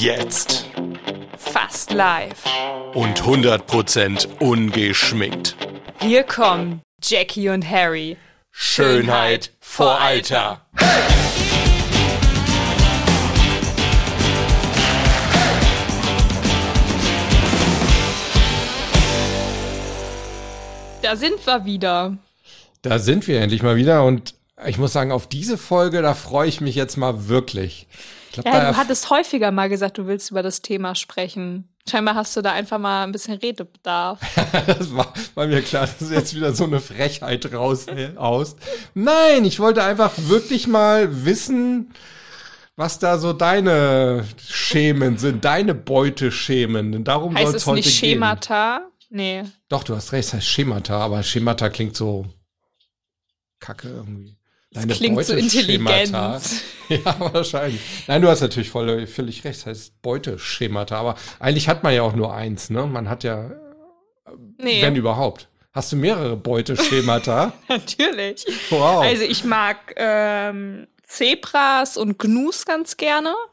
Jetzt. Fast live. Und 100% ungeschminkt. Hier kommen Jackie und Harry. Schönheit vor Alter. Da sind wir wieder. Da sind wir endlich mal wieder und ich muss sagen, auf diese Folge, da freue ich mich jetzt mal wirklich. Ich glaub, Ja, du hattest häufiger mal gesagt, du willst über das Thema sprechen. Scheinbar hast du da einfach mal ein bisschen Redebedarf. das war, war mir klar, dass du jetzt wieder so eine Frechheit raus aus. Nein, ich wollte einfach wirklich mal wissen, was da so deine Schemen sind, deine Beuteschemen. Denn darum soll es heute nicht gehen. Schemata? Nee. Doch, du hast recht, es heißt Schemata, aber Schemata klingt so kacke irgendwie. Deine klingt so intelligent. Ja, wahrscheinlich. Nein, du hast natürlich voll, völlig recht, es heißt Beuteschemata, aber eigentlich hat man ja auch nur eins, ne? Man hat ja, Nee, wenn überhaupt. Hast du mehrere Beuteschemata? natürlich. wow. Also ich mag ähm, Zebras und Gnus ganz gerne.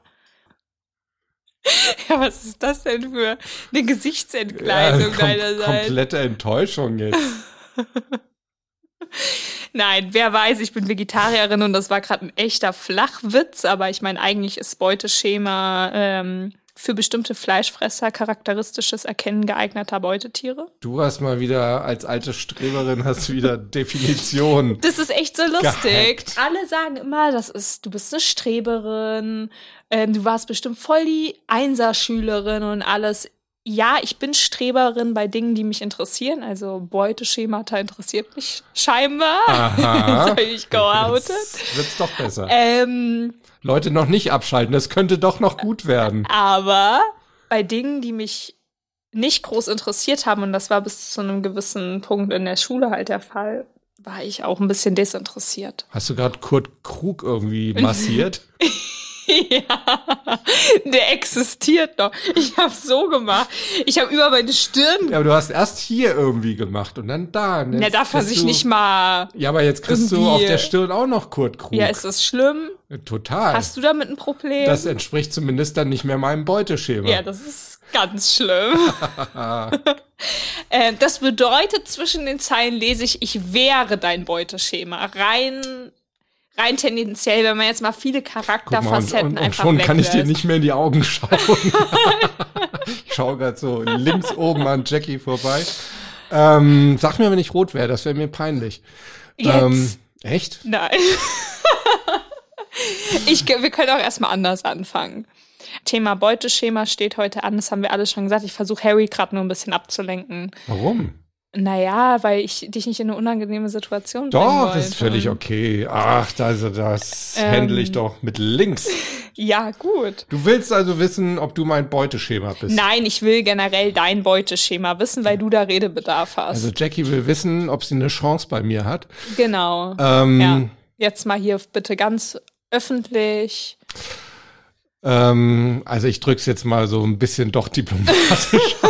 Ja, was ist das denn für eine Gesichtsentgleisung kom deinerseits? komplette Enttäuschung jetzt. Nein, wer weiß, ich bin Vegetarierin und das war gerade ein echter Flachwitz, aber ich meine, eigentlich ist Beuteschema ähm, für bestimmte Fleischfresser charakteristisches Erkennen geeigneter Beutetiere. Du hast mal wieder, als alte Streberin, hast du wieder Definition. Das ist echt so lustig. Gehackt. Alle sagen immer, das ist, du bist eine Streberin, ähm, du warst bestimmt voll die Einserschülerin und alles. Ja, ich bin Streberin bei Dingen, die mich interessieren. Also Beuteschemata interessiert mich scheinbar. Aha. Jetzt ich geoutet. Jetzt wird's doch besser. Ähm, Leute noch nicht abschalten, das könnte doch noch gut werden. aber bei Dingen, die mich nicht groß interessiert haben, und das war bis zu einem gewissen Punkt in der Schule halt der Fall, war ich auch ein bisschen desinteressiert. Hast du gerade Kurt Krug irgendwie massiert? Ja, der existiert noch. Ich habe so gemacht. Ich habe über meine Stirn. ja, aber du hast erst hier irgendwie gemacht und dann da. Und Na, darf kriegst sich du- nicht mal. Ja, aber jetzt kriegst du irgendwie- auf der Stirn auch noch Kurt Krug. Ja, ist das schlimm? Total. Hast du damit ein Problem? das entspricht zumindest dann nicht mehr meinem Beuteschema. ja, das ist ganz schlimm. äh, das bedeutet, zwischen den Zeilen lese ich, ich wäre dein Beuteschema. Rein, rein tendenziell, wenn man jetzt mal viele Guck mal, und, Charakterfacetten und, und einfach schon kann ich dir nicht mehr in die Augen schauen. ich schaue gerade so links oben an Jackie vorbei. Ähm, sag mir, wenn ich rot wäre, das wäre mir peinlich. Jetzt. Ähm, echt? Nein. ich, wir können auch erstmal anders anfangen. Thema Beuteschema steht heute an, das haben wir alles schon gesagt. Ich versuche Harry gerade nur ein bisschen abzulenken. Warum? Naja, weil ich dich nicht in eine unangenehme Situation bringen Doch, das ist völlig okay. Ach, also das Ähm. handle ich doch mit links. Ja, gut. Du willst also wissen, ob du mein Beuteschema bist. Nein, ich will generell dein Beuteschema wissen, weil du da Redebedarf hast. Also Jackie will wissen, ob sie eine Chance bei mir hat. genau. Ähm, Ja. Jetzt mal hier bitte ganz öffentlich. ähm, also ich drück's jetzt mal so ein bisschen doch diplomatisch.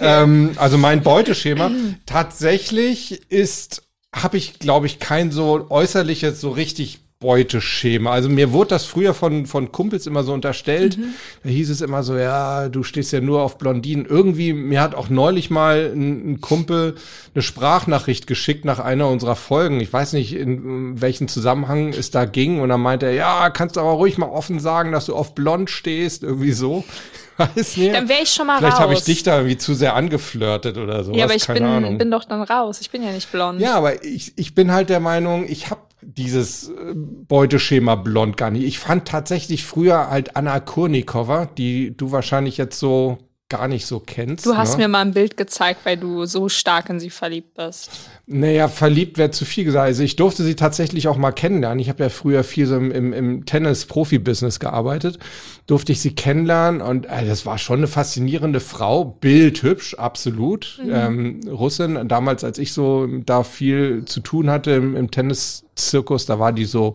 ähm, also mein Beuteschema tatsächlich ist, habe ich, glaube ich, kein so äußerliches, so richtig Beuteschema. Also mir wurde das früher von, von Kumpels immer so unterstellt. Da hieß es immer so, ja, du stehst ja nur auf Blondinen. Irgendwie, mir hat auch neulich mal ein, ein Kumpel eine Sprachnachricht geschickt nach einer unserer Folgen. Ich weiß nicht, in welchen Zusammenhang es da ging. Und dann meinte er, ja, kannst du aber ruhig mal offen sagen, dass du auf blond stehst. Irgendwie so. Weiß nicht. Dann wäre ich schon mal Vielleicht raus. habe ich dich da irgendwie zu sehr angeflirtet oder so. ja, aber ich keine bin, Ahnung. bin doch dann raus. Ich bin ja nicht blond. Ja, aber ich, ich bin halt der Meinung, ich habe dieses äh, Beuteschema blond gar nicht. Ich fand tatsächlich früher halt Anna Kurnikova, die du wahrscheinlich jetzt so gar nicht so kennst. Du hast ne? mir mal ein Bild gezeigt, weil du so stark in sie verliebt bist. Naja, verliebt wäre zu viel gesagt. Also ich durfte sie tatsächlich auch mal kennenlernen. Ich habe ja früher viel so im, im, im Tennis-Profi-Business gearbeitet. Durfte ich sie kennenlernen und äh, das war schon eine faszinierende Frau. Bildhübsch, absolut. Ähm, Russin. Damals, als ich so da viel zu tun hatte im, im Tennis-Zirkus, da war die so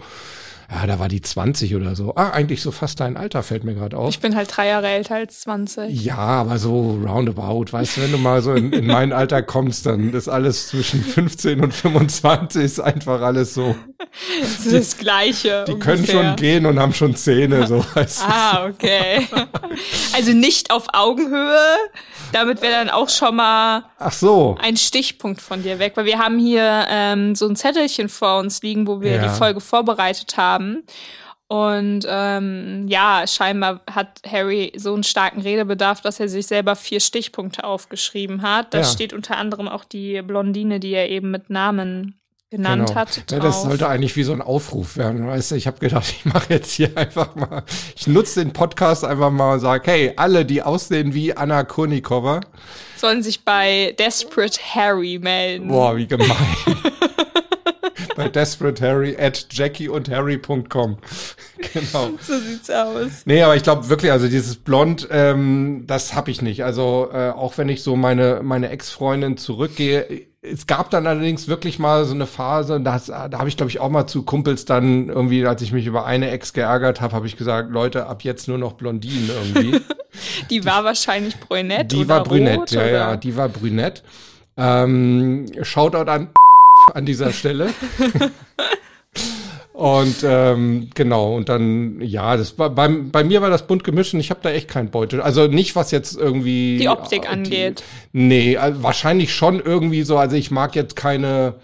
ja, da war die 20 oder so. Ah, eigentlich so fast dein Alter fällt mir gerade auf. Ich bin halt drei Jahre älter als 20. Ja, aber so roundabout, weißt du, wenn du mal so in, in mein Alter kommst, dann ist alles zwischen 15 und 25 ist einfach alles so. Das ist das Gleiche. Die ungefähr. können schon gehen und haben schon Zähne, so weißt du. Ah, okay. Also nicht auf Augenhöhe. Damit wäre dann auch schon mal Ach so. ein Stichpunkt von dir weg, weil wir haben hier ähm, so ein Zettelchen vor uns liegen, wo wir Ja. die Folge vorbereitet haben. Und ähm, ja, scheinbar hat Harry so einen starken Redebedarf, dass er sich selber vier Stichpunkte aufgeschrieben hat. Da Ja. steht unter anderem auch die Blondine, die er eben mit Namen genannt Genau. hat. Ja, das sollte eigentlich wie so ein Aufruf werden. Weißt du, ich habe gedacht, ich mache jetzt hier einfach mal, ich nutze den Podcast einfach mal und sage, hey, alle, die aussehen wie Anna Kurnikova, Sollen sich bei Desperate Harry melden. boah, wie gemein. Bei Desperate Harry at Jackie und Harry.com. Genau. So sieht's aus. Nee, aber ich glaube wirklich, also dieses Blond, ähm, das habe ich nicht. Also äh, auch wenn ich so meine meine Ex-Freundin zurückgehe, es gab dann allerdings wirklich mal so eine Phase, da, da habe ich glaube ich auch mal zu Kumpels dann irgendwie, als ich mich über eine Ex geärgert habe, habe ich gesagt, Leute, ab jetzt nur noch Blondinen irgendwie. Die war wahrscheinlich brünett die war brünett, ja, ja, die war brünett. Ähm, Shoutout an an dieser Stelle. Und ähm, genau, und dann, ja, das war bei, bei mir war das bunt gemischt und ich habe da echt kein Beutel. Also nicht, was jetzt irgendwie Die Optik äh, angeht. Nee, also wahrscheinlich schon irgendwie so. Also ich mag jetzt keine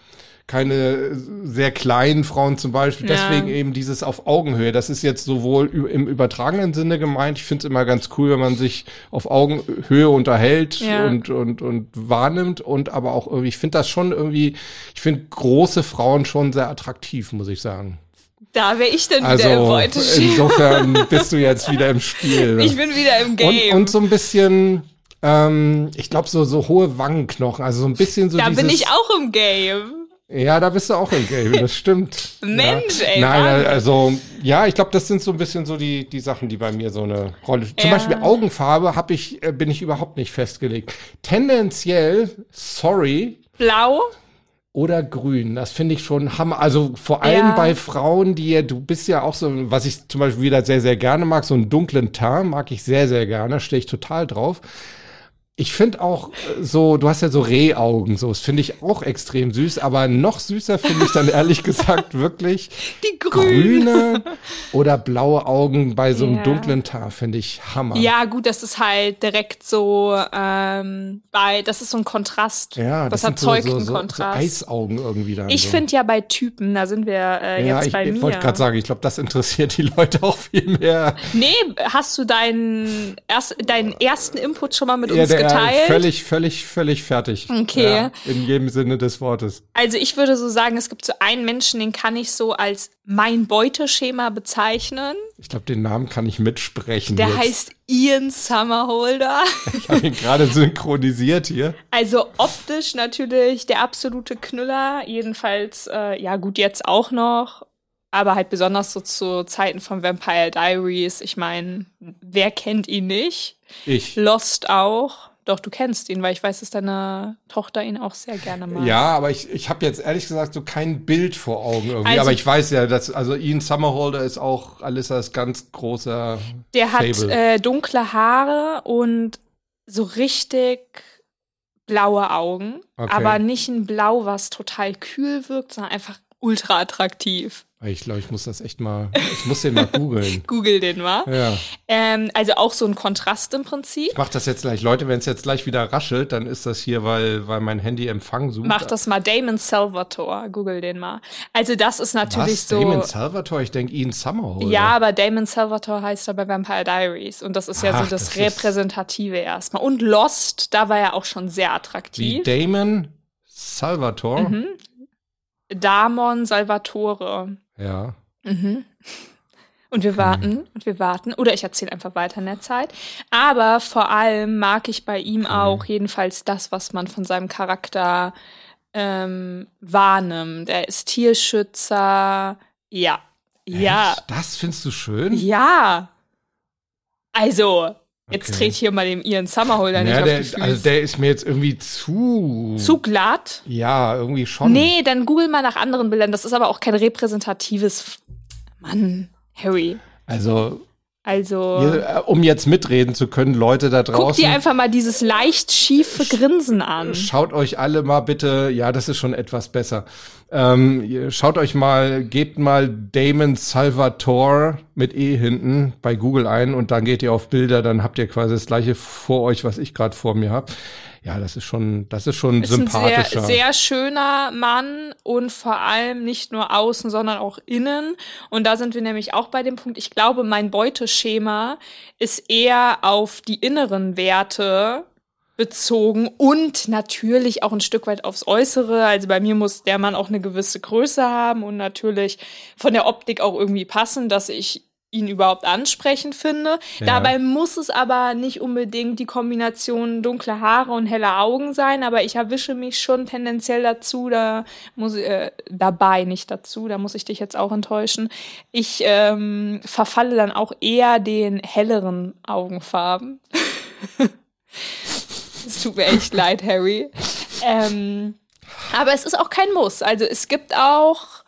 keine sehr kleinen Frauen zum Beispiel. Ja. Deswegen eben dieses auf Augenhöhe. Das ist jetzt sowohl im übertragenen Sinne gemeint. Ich finde es immer ganz cool, wenn man sich auf Augenhöhe unterhält Ja. und, und, und wahrnimmt. Und aber auch irgendwie, ich finde das schon irgendwie, ich finde große Frauen schon sehr attraktiv, muss ich sagen. Da wäre ich dann wieder im Also Beuteschema. insofern bist du jetzt wieder im Spiel. Ich bin wieder im Game. Und, und so ein bisschen, ähm, ich glaube, so, so hohe Wangenknochen, also so ein bisschen so da dieses, bin ich auch im Game. Ja, da bist du auch im Game, das stimmt. Mensch, ja. ey, Nein, Mann. also, ja, ich glaube, das sind so ein bisschen so die, die Sachen, die bei mir so eine Rolle Zum Ja. Beispiel Augenfarbe hab ich, äh, bin ich überhaupt nicht festgelegt. Tendenziell, sorry, Blau. oder grün. Das finde ich schon hammer. Also vor allem Ja. bei Frauen, die ja, du bist ja auch so, was ich zum Beispiel wieder sehr, sehr gerne mag, so einen dunklen Teint mag ich sehr, sehr gerne, stehe ich total drauf. Ich finde auch äh, so, du hast ja so Rehaugen, so, das finde ich auch extrem süß, aber noch süßer finde ich dann ehrlich gesagt wirklich Die grün. grüne oder blaue Augen bei so einem Ja. dunklen Teint, finde ich Hammer. Ja, gut, das ist halt direkt so ähm, bei, das ist so ein Kontrast. Ja, das, so, erzeugt so, einen so, so Kontrast. Eisaugen irgendwie dann. ich so. finde ja bei Typen, da sind wir äh, ja, jetzt ich, bei ich mir. wollte gerade sagen, ich glaube, das interessiert die Leute auch viel mehr. Nee, hast du deinen, erst, deinen ersten Input schon mal mit Ja, uns der geteilt? völlig, völlig, völlig fertig. Okay. Ja, in jedem Sinne des Wortes. Also ich würde so sagen, es gibt so einen Menschen, den kann ich so als mein Beuteschema bezeichnen. Ich glaube, den Namen kann ich mitsprechen. Der jetzt. heißt Ian Summerholder. Ich habe ihn gerade synchronisiert hier. Also optisch natürlich der absolute Knüller. Jedenfalls, äh, ja gut, jetzt auch noch. Aber halt besonders so zu Zeiten von Vampire Diaries. Ich meine, wer kennt ihn nicht? Ich. Lost auch. Doch, du kennst ihn, weil ich weiß, dass deine Tochter ihn auch sehr gerne mag. Ja, aber ich, ich habe jetzt ehrlich gesagt so kein Bild vor Augen irgendwie. Also- aber ich weiß ja, dass also Ian Summerholder ist auch Alissas ganz großer Der hat Fable. äh, dunkle Haare und so richtig blaue Augen. Okay. Aber nicht ein Blau, was total kühl wirkt, sondern einfach ultra attraktiv. Ich glaube, ich muss das echt mal, ich muss den mal googeln. Google den mal. Ja. Ähm, also auch so ein Kontrast im Prinzip. Ich mach das jetzt gleich. Leute, wenn es jetzt gleich wieder raschelt, dann ist das hier, weil, weil mein Handy Empfang sucht. Mach das mal. Damon Salvatore. Google den mal. Also das ist natürlich Was? so. Damon Salvatore? Ich denke Ian Summerholder. ja, aber Damon Salvatore heißt er bei Vampire Diaries. Und das ist ja Ach, so das, das Repräsentative erstmal. Und Lost, da war er auch schon sehr Wie attraktiv. Damon Salvatore. Mhm. Damon Salvatore. Ja. Mhm. Und wir warten und wir warten. Oder ich erzähle einfach weiter in der Zeit. Aber vor allem mag ich bei ihm auch jedenfalls das, was man von seinem Charakter ähm, wahrnimmt. Er ist Tierschützer. Ja. Ja. Echt? Das findest du schön? Ja. Also, jetzt Okay. dreht hier mal dem Ian Summerholder nicht Ja, auf die Füße. also der ist mir jetzt irgendwie zu. Zu glatt? Ja, irgendwie schon. Nee, dann google mal nach anderen Bildern. Das ist aber auch kein repräsentatives Mann, Harry. Also Also. Hier, äh, um jetzt mitreden zu können, Leute da draußen. dir einfach mal dieses leicht schiefe Grinsen an. Schaut euch alle mal bitte, ja, das ist schon etwas besser. Ähm, ihr schaut euch mal, gebt mal Damon Salvatore mit E hinten bei Google ein und dann geht ihr auf Bilder, dann habt ihr quasi das gleiche vor euch, was ich gerade vor mir habe. Ja, das ist schon, das ist schon Ist ein sympathischer. sehr, sehr schöner Mann und vor allem nicht nur außen, sondern auch innen. Und da sind wir nämlich auch bei dem Punkt, ich glaube, mein Beuteschema ist eher auf die inneren Werte bezogen und natürlich auch ein Stück weit aufs Äußere. Also bei mir muss der Mann auch eine gewisse Größe haben und natürlich von der Optik auch irgendwie passen, dass ich ihn überhaupt ansprechend finde. Ja. Dabei muss es aber nicht unbedingt die Kombination dunkle Haare und helle Augen sein, aber ich erwische mich schon tendenziell dazu, da muss ich, äh, dabei nicht dazu, da muss ich dich jetzt auch enttäuschen. Ich ähm, verfalle dann auch eher den helleren Augenfarben. Es tut mir echt leid, Harry. Ähm, aber es ist auch kein Muss. Also es gibt auch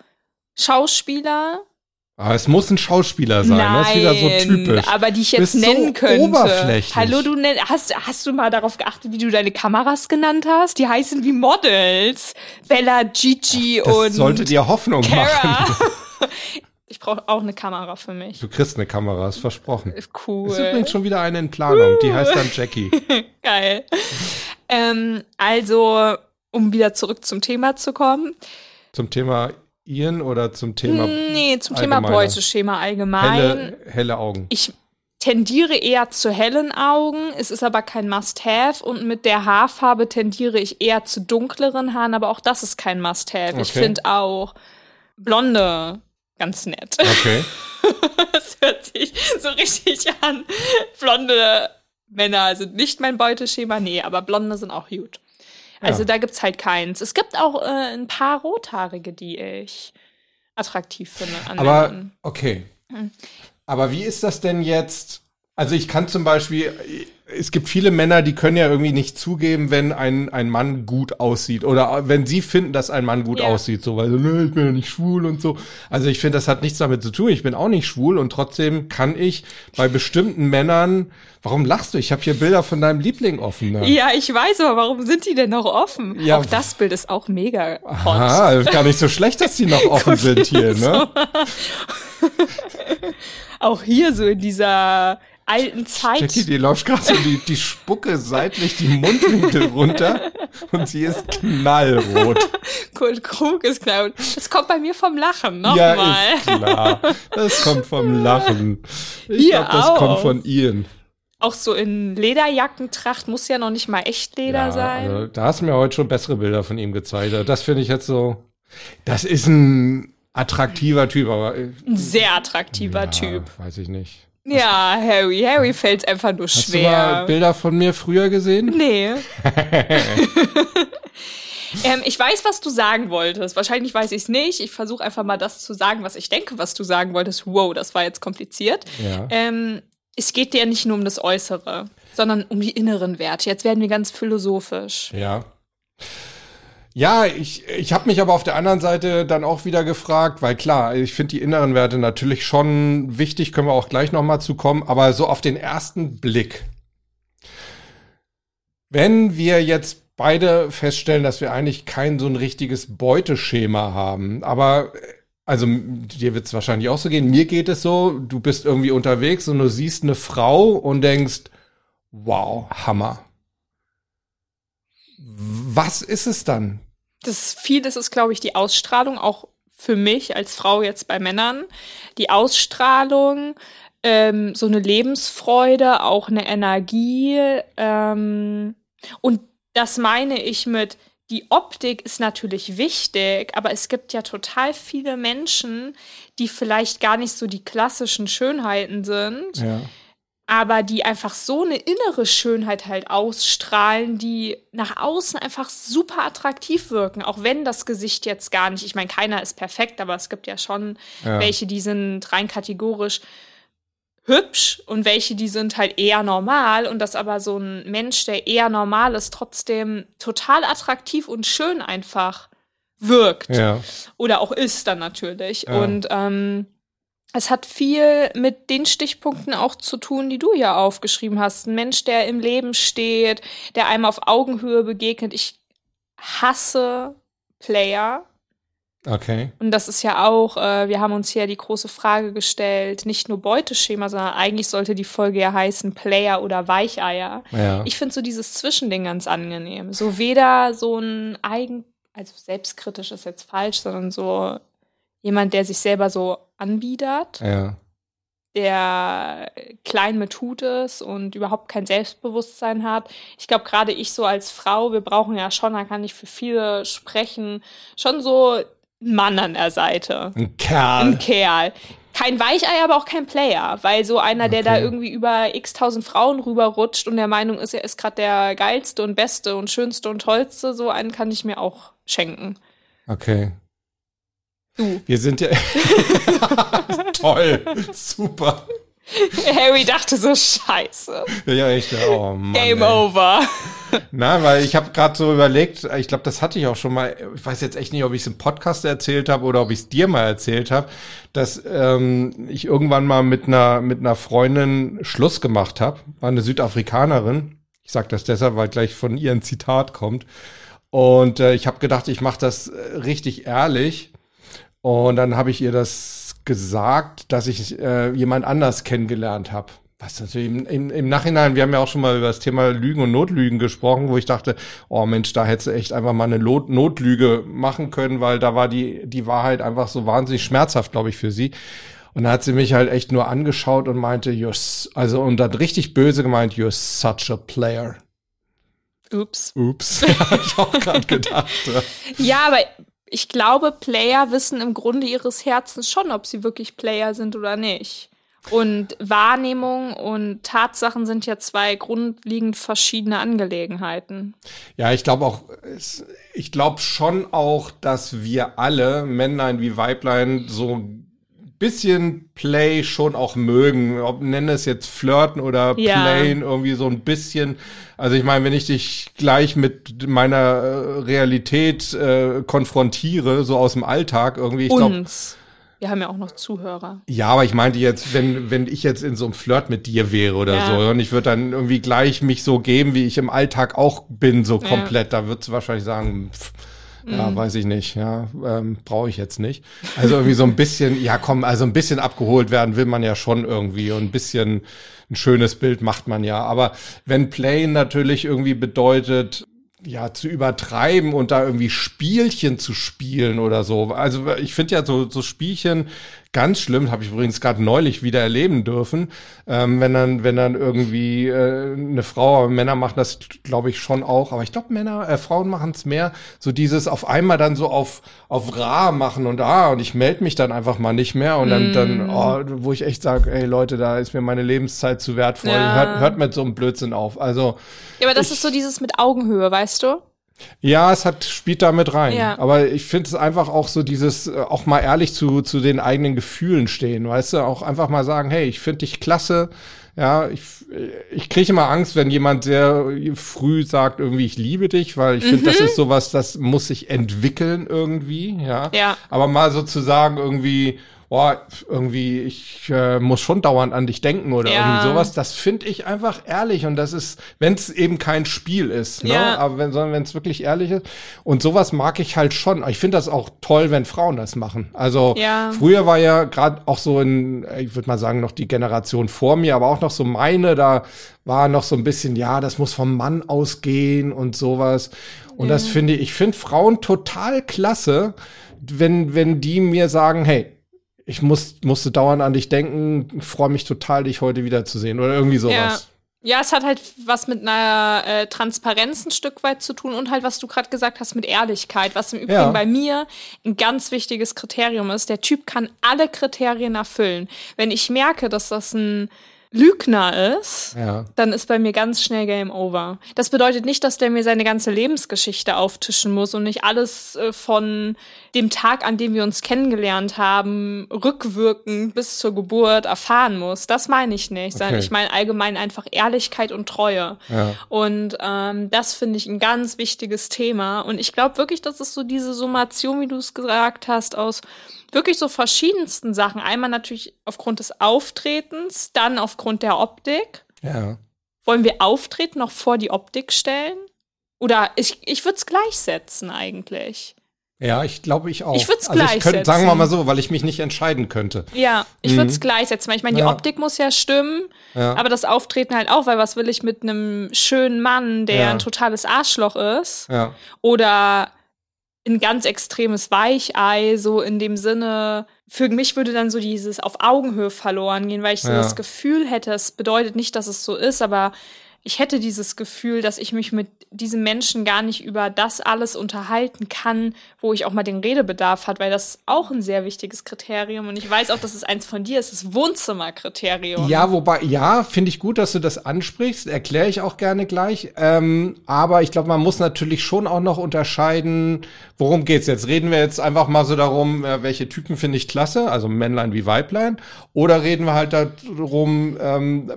Schauspieler, Aber es muss ein Schauspieler sein, das ist wieder so typisch. aber die ich jetzt Bist so nennen könnte. oberflächlich. Hallo, du nenn, hast, hast du mal darauf geachtet, wie du deine Kameras genannt hast? Die heißen wie Models. Bella, Gigi das und sollte dir Hoffnung machen. Kara. ich brauche auch eine Kamera für mich. Du kriegst eine Kamera, ist versprochen. Ist Cool. übrigens schon wieder eine in Planung, die heißt dann Jackie. Geil. Ähm, also, um wieder zurück zum Thema zu kommen. Zum Thema Ian oder zum Thema Nee, zum Thema? Beuteschema allgemein. helle, helle Augen? Ich tendiere eher zu hellen Augen. Es ist aber kein Must-Have. Und mit der Haarfarbe tendiere ich eher zu dunkleren Haaren. Aber auch das ist kein Must-Have. Ich Okay. finde auch blonde ganz nett. Okay. Das hört sich so richtig an. Blonde Männer sind nicht mein Beuteschema. Nee, aber blonde sind auch gut. Also da gibt's halt keins. Es gibt auch äh, ein paar Rothaarige, die ich attraktiv finde an Aber Männern. okay. Hm. Aber wie ist das denn jetzt? Also ich kann zum Beispiel, es gibt viele Männer, die können ja irgendwie nicht zugeben, wenn ein, ein Mann gut aussieht oder wenn sie finden, dass ein Mann gut Ja. aussieht, so weil so, ne, ich bin ja nicht schwul und so. Also ich finde, das hat nichts damit zu tun. Ich bin auch nicht schwul und trotzdem kann ich bei bestimmten Männern, warum lachst du? Ich habe hier Bilder von deinem Liebling offen. Ne? Ja, ich weiß, aber warum sind die denn noch offen? Ja. Auch das Bild ist auch mega hot. Ah, ist gar nicht so schlecht, dass die noch offen sind hier, ne? Auch hier so in dieser alten Zeit. Jackie, die läuft gerade so die, die Spucke seitlich die Mundwinkel runter und sie ist knallrot. Kurt Krug ist. Und Das kommt bei mir vom Lachen. Ja, Nochmal. ist klar. Das kommt vom Lachen. Ich glaube, das auch. kommt von Ian. Auch so in Lederjackentracht muss ja noch nicht mal Echtleder Ja, sein. also, da hast du mir heute schon bessere Bilder von ihm gezeigt. Also, Das finde ich jetzt so. Das ist ein attraktiver Typ, aber äh, Ein sehr attraktiver ja, Typ. weiß ich nicht. Ja, Harry. Harry fällt einfach nur Hast du mal schwer. Bilder von mir früher gesehen? Nee. ähm, ich weiß, was du sagen wolltest. Wahrscheinlich weiß ich es nicht. Ich versuche einfach mal das zu sagen, was ich denke, was du sagen wolltest. Wow, das war jetzt kompliziert. Ja. Ähm, es geht dir nicht nur um das Äußere, sondern um die inneren Werte. Jetzt werden wir ganz philosophisch. Ja. Ja, ich, ich habe mich aber auf der anderen Seite dann auch wieder gefragt, weil klar, ich finde die inneren Werte natürlich schon wichtig, können wir auch gleich nochmal zu kommen, aber so auf den ersten Blick. Wenn wir jetzt beide feststellen, dass wir eigentlich kein so ein richtiges Beuteschema haben, aber also dir wird es wahrscheinlich auch so gehen, mir geht es so, du bist irgendwie unterwegs und du siehst eine Frau und denkst, wow, Hammer. Was ist es dann? Das vieles ist, glaube ich, die Ausstrahlung, auch für mich als Frau jetzt bei Männern. Die Ausstrahlung, ähm, so eine Lebensfreude, auch eine Energie. Ähm, und das meine ich mit, die Optik ist natürlich wichtig, aber es gibt ja total viele Menschen, die vielleicht gar nicht so die klassischen Schönheiten sind Ja. Aber die einfach so eine innere Schönheit halt ausstrahlen, die nach außen einfach super attraktiv wirken, auch wenn das Gesicht jetzt gar nicht, ich meine, keiner ist perfekt, aber es gibt ja schon Ja. welche, die sind rein kategorisch hübsch und welche, die sind halt eher normal und dass aber so ein Mensch, der eher normal ist, trotzdem total attraktiv und schön einfach wirkt Ja. oder auch ist dann natürlich. Ja. Und ähm, es hat viel mit den Stichpunkten auch zu tun, die du ja aufgeschrieben hast. Ein Mensch, der im Leben steht, der einem auf Augenhöhe begegnet. Ich hasse Player. Okay. Und das ist ja auch, äh, wir haben uns hier die große Frage gestellt, nicht nur Beuteschema, sondern eigentlich sollte die Folge ja heißen Player oder Weicheier. Ja. Ich finde so dieses Zwischending ganz angenehm. So weder so ein eigen, also selbstkritisch ist jetzt falsch, sondern so jemand, der sich selber so anbiedert, ja. der klein mit Hut ist und überhaupt kein Selbstbewusstsein hat. Ich glaube, gerade ich so als Frau, wir brauchen ja schon, da kann ich für viele sprechen, schon so einen Mann an der Seite. Ein Kerl. Ein Kerl. Kein Weichei, aber auch kein Player, weil so einer, der da Okay. irgendwie über x tausend Frauen rüberrutscht und der Meinung ist, er ist gerade der geilste und beste und schönste und tollste, so einen kann ich mir auch schenken. Okay. Du. Wir sind ja. Toll. Super. Harry dachte so, scheiße. Ja, echt. Oh, Mann, Game ey. over. Na, weil ich habe gerade so überlegt, ich glaube, das hatte ich auch schon mal, ich weiß jetzt echt nicht, ob ich es im Podcast erzählt habe oder ob ich es dir mal erzählt habe, dass ähm, ich irgendwann mal mit einer mit einer Freundin Schluss gemacht habe, war eine Südafrikanerin. Ich sage das deshalb, weil gleich von ihr ein Zitat kommt. Und äh, ich habe gedacht, ich mache das äh, richtig ehrlich. Und dann habe ich ihr das gesagt, dass ich äh, jemand anders kennengelernt habe. Was natürlich im, im, im Nachhinein, wir haben ja auch schon mal über das Thema Lügen und Notlügen gesprochen, wo ich dachte, oh Mensch, da hättest du echt einfach mal eine Not Notlüge machen können, weil da war die, die Wahrheit einfach so wahnsinnig schmerzhaft, glaube ich, für sie. Und da hat sie mich halt echt nur angeschaut und meinte, you're, also, und hat richtig böse gemeint, you're such a player. Ups. Ups, hab ich auch gerade gedacht. Ja, aber ich glaube, Player wissen im Grunde ihres Herzens schon, ob sie wirklich Player sind oder nicht. Und Wahrnehmung und Tatsachen sind ja zwei grundlegend verschiedene Angelegenheiten. Ja, ich glaube auch, ich glaube schon auch, dass wir alle, Männlein wie Weiblein, so bisschen Play schon auch mögen. Ob nenne es jetzt Flirten oder Ja. Playen, irgendwie so ein bisschen. Also ich meine, wenn ich dich gleich mit meiner äh, Realität äh, konfrontiere, so aus dem Alltag irgendwie, ich glaube, Uns. Wir haben ja auch noch Zuhörer. ja, aber ich meinte jetzt, wenn, wenn ich jetzt in so einem Flirt mit dir wäre oder Ja. so und ich würde dann irgendwie gleich mich so geben, wie ich im Alltag auch bin, so Ja. komplett, da würdest du wahrscheinlich sagen, pff, ja, Mhm. weiß ich nicht, ja, ähm, brauche ich jetzt nicht. Also irgendwie so ein bisschen, ja komm, also ein bisschen abgeholt werden will man ja schon irgendwie und ein bisschen ein schönes Bild macht man ja. Aber wenn Play natürlich irgendwie bedeutet, ja, zu übertreiben und da irgendwie Spielchen zu spielen oder so. Also ich finde ja so, so Spielchen ganz schlimm, habe ich übrigens gerade neulich wieder erleben dürfen, ähm, wenn dann, wenn dann irgendwie äh, eine Frau, aber Männer machen das, glaube ich, schon auch, aber ich glaube, Männer, äh, Frauen machen es mehr, so dieses auf einmal dann so auf, auf rar machen und ah, und ich melde mich dann einfach mal nicht mehr und dann, dann, oh, wo ich echt sage, ey Leute, da ist mir meine Lebenszeit zu wertvoll, Ja. hört, hört mit so einem Blödsinn auf. Also Ja, aber das ist so dieses mit Augenhöhe, weißt du? Ja, es hat, spielt da mit rein. Ja. Aber ich finde es einfach auch so dieses, äh, auch mal ehrlich zu, zu den eigenen Gefühlen stehen, weißt du? Auch einfach mal sagen, hey, ich finde dich klasse. Ja, ich, ich kriege immer Angst, wenn jemand sehr früh sagt, irgendwie, ich liebe dich, weil ich finde, das ist sowas, das muss sich entwickeln irgendwie, ja. Ja. Aber mal so zu sagen, irgendwie, boah, irgendwie, ich äh, muss schon dauernd an dich denken oder Ja. irgendwie sowas, das finde ich einfach ehrlich und das ist, wenn es eben kein Spiel ist, ne? Ja. Aber wenn, sondern wenn es wirklich ehrlich ist. Und sowas mag ich halt schon. Ich finde das auch toll, wenn Frauen das machen. Also Ja. früher war ja gerade auch so in, ich würde mal sagen, noch die Generation vor mir, aber auch noch so meine, da war noch so ein bisschen, ja, das muss vom Mann ausgehen und sowas. Und das finde ich, ich finde Frauen total klasse, wenn, wenn die mir sagen, hey, ich muss, musste dauernd an dich denken, freue mich total, dich heute wiederzusehen oder irgendwie sowas. Ja. Ja, es hat halt was mit einer äh, Transparenz ein Stück weit zu tun und halt, was du gerade gesagt hast, mit Ehrlichkeit, was im Übrigen Ja. bei mir ein ganz wichtiges Kriterium ist. Der Typ kann alle Kriterien erfüllen. Wenn ich merke, dass das ein Lügner ist, Ja. dann ist bei mir ganz schnell Game Over. Das bedeutet nicht, dass der mir seine ganze Lebensgeschichte auftischen muss und nicht alles äh, von dem Tag, an dem wir uns kennengelernt haben, rückwirkend bis zur Geburt erfahren muss. Das meine ich nicht, sondern Okay. ich meine allgemein einfach Ehrlichkeit und Treue. Ja. Und ähm, das finde ich ein ganz wichtiges Thema. Und ich glaube wirklich, dass es so diese Summation, wie du es gesagt hast, aus wirklich so verschiedensten Sachen. Einmal natürlich aufgrund des Auftretens, dann aufgrund der Optik. Ja. Wollen wir Auftreten noch vor die Optik stellen? Oder ich, ich würde es gleichsetzen eigentlich. Ja, ich glaube ich auch. Ich würd's also ich gleichsetzen. Sagen wir mal so, weil ich mich nicht entscheiden könnte. Ja, ich Mhm. würde es gleichsetzen. Weil ich meine, die Ja. Optik muss ja stimmen, Ja. aber das Auftreten halt auch, weil was will ich mit einem schönen Mann, der Ja. ein totales Arschloch ist? Oder ein ganz extremes Weichei, so in dem Sinne, für mich würde dann so dieses auf Augenhöhe verloren gehen, weil ich so das Gefühl hätte, es bedeutet nicht, dass es so ist, aber ich hätte dieses Gefühl, dass ich mich mit diesem Menschen gar nicht über das alles unterhalten kann, wo ich auch mal den Redebedarf hat, weil das ist auch ein sehr wichtiges Kriterium und ich weiß auch, dass es eins von dir ist, das Wohnzimmerkriterium. Ja, wobei, ja, finde ich gut, dass du das ansprichst. Erkläre ich auch gerne gleich. Ähm, aber ich glaube, man muss natürlich schon auch noch unterscheiden, worum geht's jetzt? Reden wir jetzt einfach mal so darum, äh, welche Typen finde ich klasse, also Männlein wie Weiblein? Oder reden wir halt darum, ähm,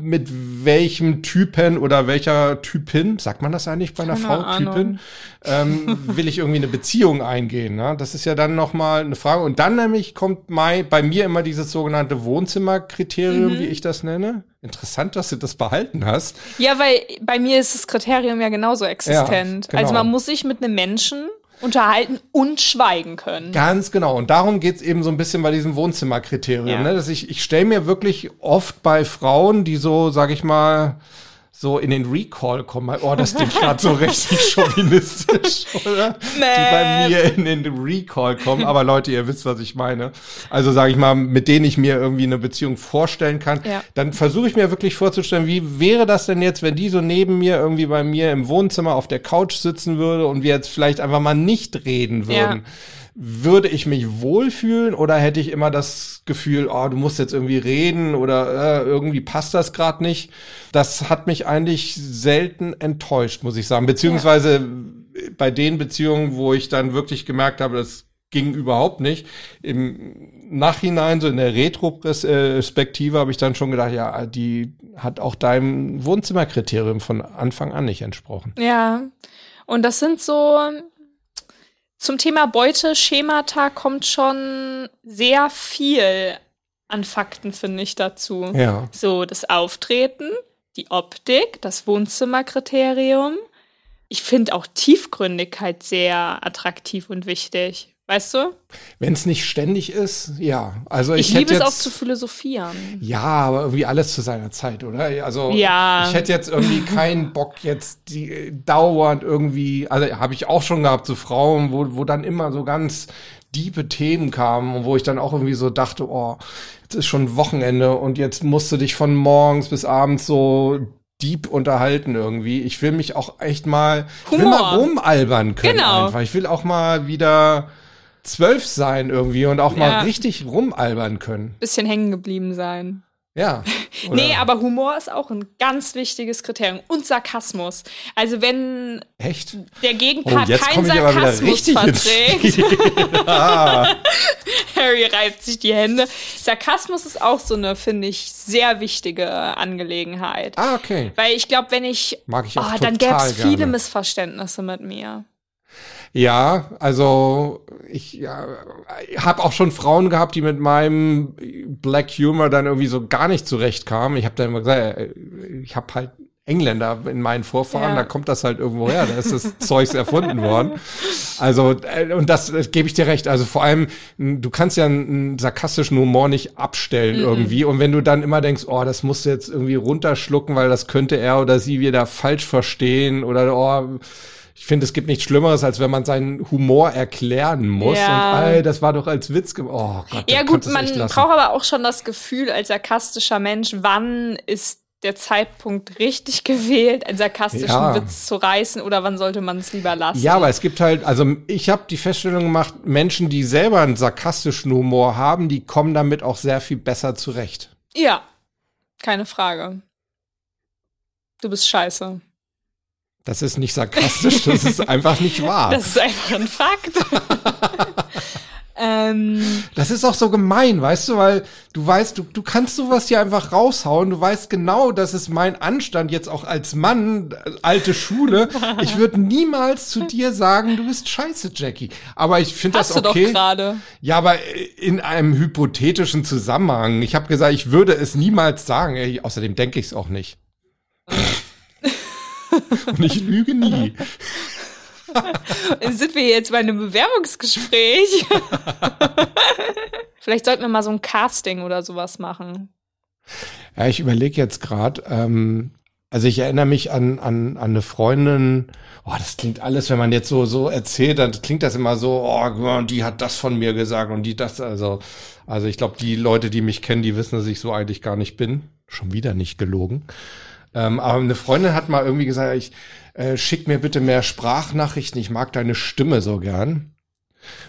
mit welchem Typen oder welcher Typin, sagt man das eigentlich bei einer Keine Frau. Typin, ähm, will ich irgendwie eine Beziehung eingehen? Ne? Das ist ja dann noch mal eine Frage. Und dann nämlich kommt mai, bei mir immer dieses sogenannte Wohnzimmerkriterium, Mhm. wie ich das nenne. Interessant, dass du das behalten hast. Ja, weil bei mir ist das Kriterium ja genauso existent. genau. Also man muss sich mit einem Menschen unterhalten und schweigen können. Ganz genau. Und darum geht's eben so ein bisschen bei diesem Wohnzimmerkriterium. Ja. Ne? Dass ich, ich stelle mir wirklich oft bei Frauen, die so, sag ich mal, so in den Recall kommen. Oh, das klingt gerade so richtig chauvinistisch, oder? Die bei mir in den Recall kommen. Aber Leute, ihr wisst, was ich meine. Also sage ich mal, mit denen ich mir irgendwie eine Beziehung vorstellen kann. Ja. Dann versuche ich mir wirklich vorzustellen, wie wäre das denn jetzt, wenn die so neben mir irgendwie bei mir im Wohnzimmer auf der Couch sitzen würde und wir jetzt vielleicht einfach mal nicht reden würden. Würde ich mich wohlfühlen oder hätte ich immer das Gefühl, oh, du musst jetzt irgendwie reden oder äh, irgendwie passt das gerade nicht? Das hat mich eigentlich selten enttäuscht, muss ich sagen. Beziehungsweise bei den Beziehungen, wo ich dann wirklich gemerkt habe, das ging überhaupt nicht. Im Nachhinein, so in der Retrospektive, habe ich dann schon gedacht, ja, die hat auch deinem Wohnzimmerkriterium von Anfang an nicht entsprochen. Ja. Und das sind so. Zum Thema Beuteschemata kommt schon sehr viel an Fakten, finde ich, dazu. Ja. So, das Auftreten, die Optik, das Wohnzimmerkriterium. Ich finde auch Tiefgründigkeit sehr attraktiv und wichtig. Weißt du? Wenn es nicht ständig ist, ja. Also Ich, ich, liebe es jetzt, auch zu philosophieren. Ja, aber irgendwie alles zu seiner Zeit, oder? Also Ja. ich hätte jetzt irgendwie keinen Bock jetzt die äh, dauernd irgendwie, also habe ich auch schon gehabt, so Frauen, wo, wo dann immer so ganz diepe Themen kamen und wo ich dann auch irgendwie so dachte, oh, jetzt ist schon Wochenende und jetzt musst du dich von morgens bis abends so deep unterhalten irgendwie. Ich will mich auch echt mal, ich will Humor. mal rumalbern können Genau. einfach. Ich will auch mal wieder zwölf sein irgendwie und auch Ja. mal richtig rumalbern können. Bisschen hängen geblieben sein. Ja. Nee, aber Humor ist auch ein ganz wichtiges Kriterium. Und Sarkasmus. Also wenn Echt? der Gegenpart Oh, keinen Sarkasmus verträgt. Ah, Harry reibt sich die Hände. Sarkasmus ist auch so eine, finde ich, sehr wichtige Angelegenheit. ah okay. Weil ich glaube, wenn ich. Mag ich auch oh, dann gäbe total es viele gerne. Missverständnisse mit mir. Ja, also ich ja, habe auch schon Frauen gehabt, die mit meinem Black Humor dann irgendwie so gar nicht zurechtkamen. Ich habe dann immer gesagt, äh, ich habe halt Engländer in meinen Vorfahren, Ja. da kommt das halt irgendwo her, da ist das Zeugs erfunden worden. Also, äh, und das, das gebe ich dir recht. Also vor allem, du kannst ja einen, einen sarkastischen Humor nicht abstellen irgendwie. Und wenn du dann immer denkst, oh, das musst du jetzt irgendwie runterschlucken, weil das könnte er oder sie wieder falsch verstehen oder oh, ich finde, es gibt nichts Schlimmeres, als wenn man seinen Humor erklären muss. Ja. Und ey, das war doch als Witz. ge- Oh Gott, Ja, gut, man braucht aber auch schon das Gefühl als sarkastischer Mensch, wann ist der Zeitpunkt richtig gewählt, einen sarkastischen Ja. Witz zu reißen oder wann sollte man es lieber lassen? Ja, aber es gibt halt, also ich habe die Feststellung gemacht, Menschen, die selber einen sarkastischen Humor haben, die kommen damit auch sehr viel besser zurecht. Ja, keine Frage. Du bist scheiße. Das ist nicht sarkastisch, das ist einfach nicht wahr. Das ist einfach ein Fakt. Ähm, Das ist auch so gemein, weißt du, weil du weißt, du, du kannst sowas hier einfach raushauen. Du weißt genau, das ist mein Anstand jetzt auch als Mann, alte Schule. Ich würde niemals zu dir sagen, du bist scheiße, Jackie. Aber ich finde das hast du okay. doch gerade. Ja, aber in einem hypothetischen Zusammenhang. Ich habe gesagt, ich würde es niemals sagen. Außerdem denke ich es auch nicht. Und ich lüge nie. Sind wir jetzt bei einem Bewerbungsgespräch? Vielleicht sollten wir mal so ein Casting oder sowas machen. Ja, ich überlege jetzt gerade, ähm, also ich erinnere mich an, an, an eine Freundin, oh, das klingt alles, wenn man jetzt so, so erzählt, dann klingt das immer so, oh, die hat das von mir gesagt und die das, also, also ich glaube, die Leute, die mich kennen, die wissen, dass ich so eigentlich gar nicht bin. Schon wieder nicht gelogen. Ähm, aber eine Freundin hat mal irgendwie gesagt, ich äh, schick mir bitte mehr Sprachnachrichten, ich mag deine Stimme so gern.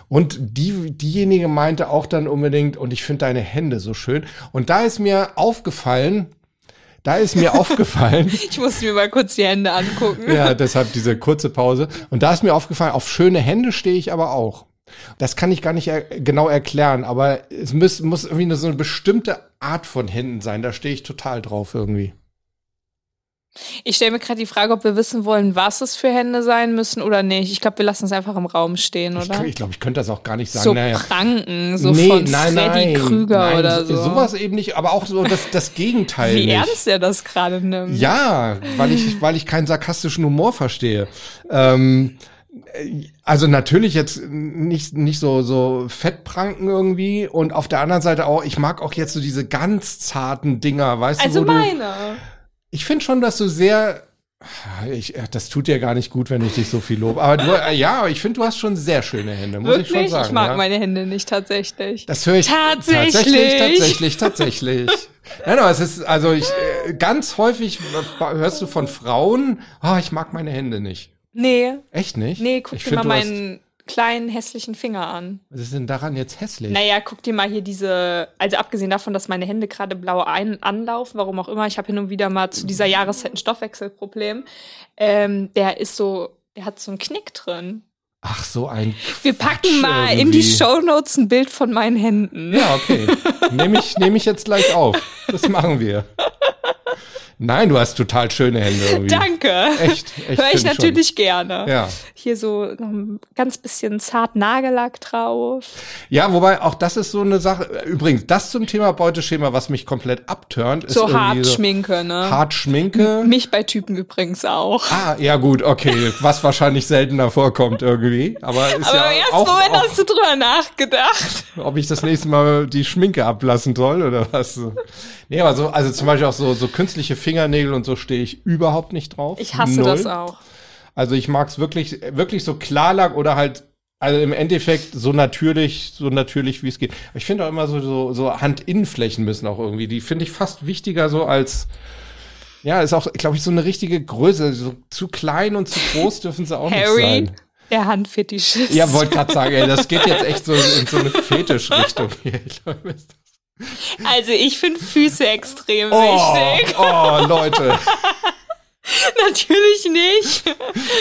Und die, diejenige meinte auch dann unbedingt, und ich finde deine Hände so schön. Und da ist mir aufgefallen, da ist mir aufgefallen, Ich muss mir mal kurz die Hände angucken. ja, deshalb diese kurze Pause. Und da ist mir aufgefallen, auf schöne Hände stehe ich aber auch. Das kann ich gar nicht er genau erklären, aber es muss, muss irgendwie so eine bestimmte Art von Händen sein. Da stehe ich total drauf irgendwie. Ich stelle mir gerade die Frage, ob wir wissen wollen, was es für Hände sein müssen oder nicht. Ich glaube, wir lassen es einfach im Raum stehen, Ich, oder? ich glaube, ich könnte das auch gar nicht sagen. so naja. Pranken, so nee, von nein, Freddy nein, Krüger nein, oder so. Sowas eben nicht, aber auch so das, das Gegenteil Wie nicht. ernst er das gerade nimmt. Ja, weil ich, weil ich keinen sarkastischen Humor verstehe. Ähm, äh, also natürlich jetzt nicht, nicht so, so Fettpranken irgendwie und auf der anderen Seite auch, ich mag auch jetzt so diese ganz zarten Dinger, weißt Also du, du, meine. Ich finde schon, dass du sehr, ich, äh, das tut dir gar nicht gut, wenn ich dich so viel lobe, aber du, äh, ja, ich finde, du hast schon sehr schöne Hände, muss Wirklich? ich schon sagen. ich mag ja. meine Hände nicht tatsächlich. Das höre ich Tatsächlich? tatsächlich, tatsächlich, tatsächlich. Nein, aber es ist, also ich, äh, ganz häufig hörst du von Frauen, ah, ich mag meine Hände nicht. nee, Echt nicht? nee, guck ich dir mal find, hast- meinen kleinen hässlichen Finger an. Was ist denn daran jetzt hässlich? Naja, guck dir mal hier diese, also abgesehen davon, dass meine Hände gerade blau ein, anlaufen, warum auch immer, ich habe hin und wieder mal zu dieser Jahreszeit ein Stoffwechselproblem, ähm, der ist so, der hat so einen Knick drin. Ach, so ein Wir packen mal in die irgendwie. Shownotes ein Bild von meinen Händen. Ja, okay. Nehme ich, nehm ich jetzt gleich auf. Das machen wir. Nein, du hast total schöne Hände irgendwie. Danke. Echt, echt. Hör ich natürlich gerne. Schon. Ja. Hier so ein ganz bisschen zart Nagellack drauf. Ja, wobei auch das ist so eine Sache. Übrigens, das zum Thema Beuteschema, was mich komplett abturnt, ist So hart so Schminke, ne? hart Schminke. Mich bei Typen übrigens auch. Ah, ja gut, okay, was wahrscheinlich seltener vorkommt irgendwie, aber ist Aber ja im ersten auch, Moment auch hast du drüber nachgedacht. ob ich das nächste Mal die Schminke ablassen soll oder was. Nee, aber so, also zum Beispiel auch so, so künstliche Fingernägel und so stehe ich überhaupt nicht drauf. Ich hasse Null. das auch. Also ich mag's wirklich, wirklich so Klarlack oder halt, also im Endeffekt so natürlich, so natürlich wie es geht. Ich finde auch immer so, so, so Handinnenflächen müssen auch irgendwie, die finde ich fast wichtiger so als, ja, ist auch, glaube ich, so eine richtige Größe. So zu klein und zu groß dürfen sie auch Harry, nicht sein. der Handfetischist. Ja, wollte gerade sagen, ey, das geht jetzt echt so in so eine Fetischrichtung hier. Ich glaub, das- Also ich finde Füße extrem Oh, wichtig. oh, Leute, Natürlich nicht.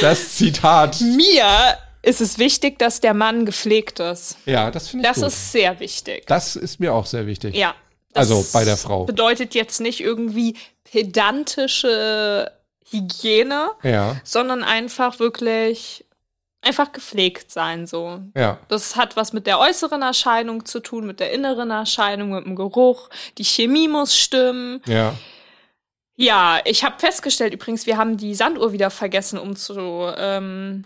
das Zitat. Mir ist es wichtig, dass der Mann gepflegt ist. Ja, das finde ich Das gut. ist sehr wichtig. das ist mir auch sehr wichtig. Ja. Also bei der Frau. Bedeutet jetzt nicht irgendwie pedantische Hygiene, Ja, sondern einfach wirklich einfach gepflegt sein so. ja. Das hat was mit der äußeren Erscheinung zu tun, mit der inneren Erscheinung, mit dem Geruch. Die Chemie muss stimmen. Ja. Ja, ich habe festgestellt übrigens, wir haben die Sanduhr wieder vergessen umzu, ähm,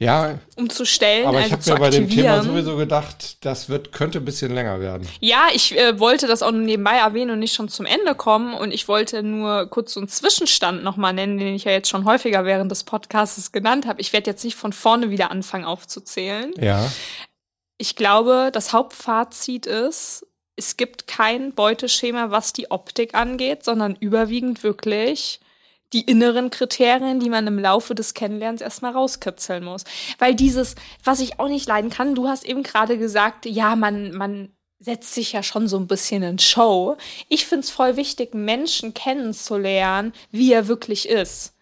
Ja, umzustellen, aber ich also habe mir bei dem Thema sowieso gedacht, das wird, könnte ein bisschen länger werden. Ja, ich äh, wollte das auch nur nebenbei erwähnen und nicht schon zum Ende kommen. Und ich wollte nur kurz so einen Zwischenstand nochmal nennen, den ich ja jetzt schon häufiger während des Podcasts genannt habe. Ich werde jetzt nicht von vorne wieder anfangen aufzuzählen. Ja. Ich glaube, das Hauptfazit ist, es gibt kein Beuteschema, was die Optik angeht, sondern überwiegend wirklich die inneren Kriterien, die man im Laufe des Kennenlernens erstmal rauskitzeln muss. Weil dieses, was ich auch nicht leiden kann, du hast eben gerade gesagt, ja, man, man setzt sich ja schon so ein bisschen in Show. Ich find's voll wichtig, Menschen kennenzulernen, wie er wirklich ist.